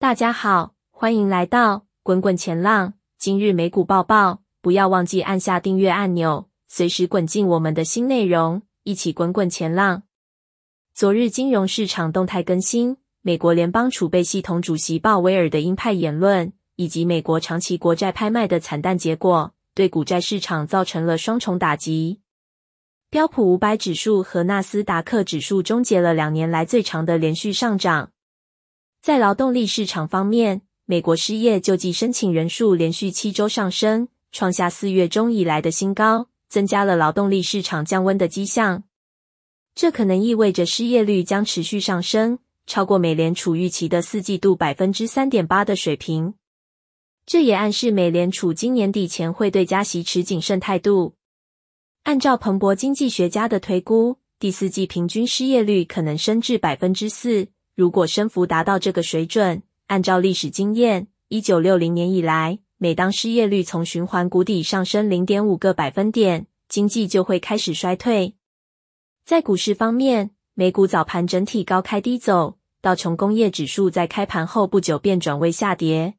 大家好，欢迎来到滚滚前浪。今日美股报报，不要忘记按下订阅按钮，随时滚进我们的新内容，一起滚滚前浪。昨日金融市场动态更新，美国联邦储备系统主席鲍威尔的鹰派言论，以及美国长期国债拍卖的惨淡结果，对股债市场造成了双重打击。标普五百指数和纳斯达克指数终结了两年来最长的连续上涨。在劳动力市场方面，美国失业救济申请人数连续七周上升，创下四月中以来的新高，增加了劳动力市场降温的迹象。这可能意味着失业率将持续上升，超过美联储预期的四季度百分之三点八的水平。这也暗示美联储今年底前会对加息持谨慎态度。按照彭博经济学家的推估，第四季平均失业率可能升至百分之四。如果升幅达到这个水准，按照历史经验，一九六零年以来，每当失业率从循环谷底上升零点五个百分点，经济就会开始衰退。在股市方面，美股早盘整体高开低走，道琼工业指数在开盘后不久便转为下跌。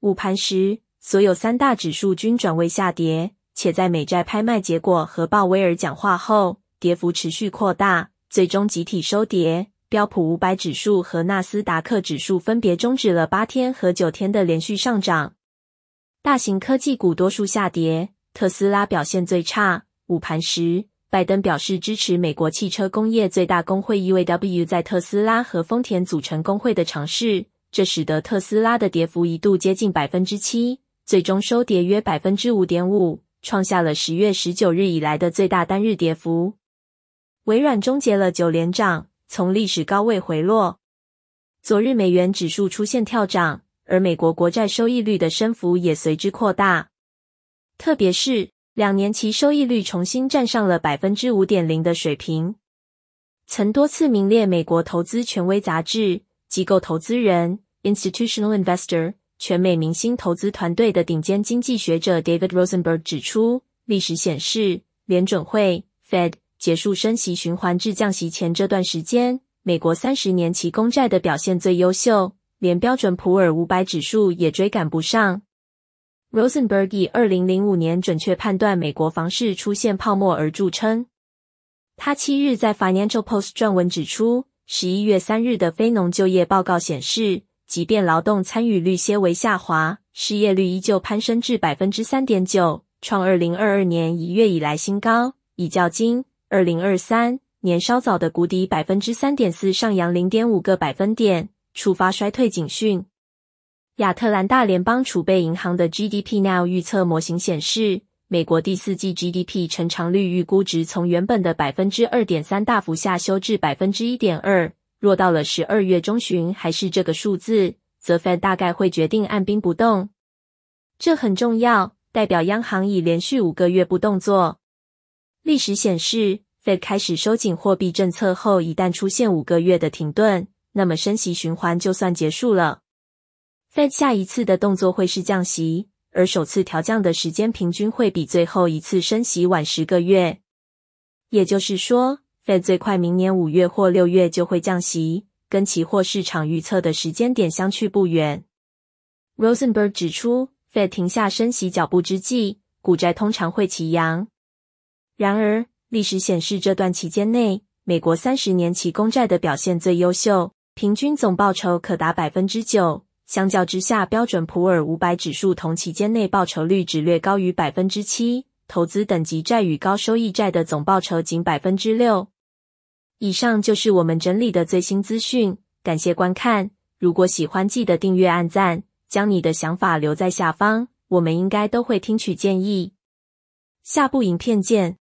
午盘时，所有三大指数均转为下跌。且在美债拍卖结果和鲍威尔讲话后，跌幅持续扩大，最终集体收跌。标普五百指数和纳斯达克指数分别终止了八天和九天的连续上涨。大型科技股多数下跌，特斯拉表现最差。午盘时，拜登表示支持美国汽车工业最大工会 UAW 在特斯拉和丰田组成工会的尝试，这使得特斯拉的跌幅一度接近百分之七，最终收跌约百分之五点五。创下了十月十九日以来的最大单日跌幅。微软终结了九连涨，从历史高位回落。昨日美元指数出现跳涨，而美国国债收益率的升幅也随之扩大。特别是两年期收益率重新站上了百分之五点零的水平。曾多次名列美国投资权威杂志机构投资人 （Institutional Investor）。全美明星投资团队的顶尖经济学者 David Rosenberg 指出，历史显示，联准会 Fed 结束升息循环至降息前这段时间，美国三十年期公债的表现最优秀，连标准普尔五百指数也追赶不上。Rosenberg 以二零零五年准确判断美国房市出现泡沫而著称。他七日在 Financial Post 撰文指出，十一月三日的非农就业报告显示。即便劳动参与率些微下滑，失业率依旧攀升至百分之三点九，创二零二二年一月以来新高，已较今二零二三年稍早的谷底百分之三点四上扬零点五个百分点，触发衰退警讯。亚特兰大联邦储备银行的 GDP Now 预测模型显示，美国第四季 GDP 成长率预估值从原本的百分之二点三大幅下修至百分之一点二。若到了十二月中旬还是这个数字，则 Fed 大概会决定按兵不动。这很重要，代表央行已连续五个月不动作。历史显示，Fed 开始收紧货币政策后，一旦出现五个月的停顿，那么升息循环就算结束了。Fed 下一次的动作会是降息，而首次调降的时间平均会比最后一次升息晚十个月。也就是说，Fed 最快明年五月或六月就会降息，跟期货市场预测的时间点相去不远。Rosenberg 指出，Fed 停下升息脚步之际，股债通常会齐扬。然而，历史显示这段期间内，美国三十年期公债的表现最优秀，平均总报酬可达百分之九。相较之下，标准普尔五百指数同期间内报酬率只略高于百分之七，投资等级债与高收益债的总报酬仅百分之六。以上就是我们整理的最新资讯，感谢观看。如果喜欢，记得订阅、按赞，将你的想法留在下方，我们应该都会听取建议。下部影片见。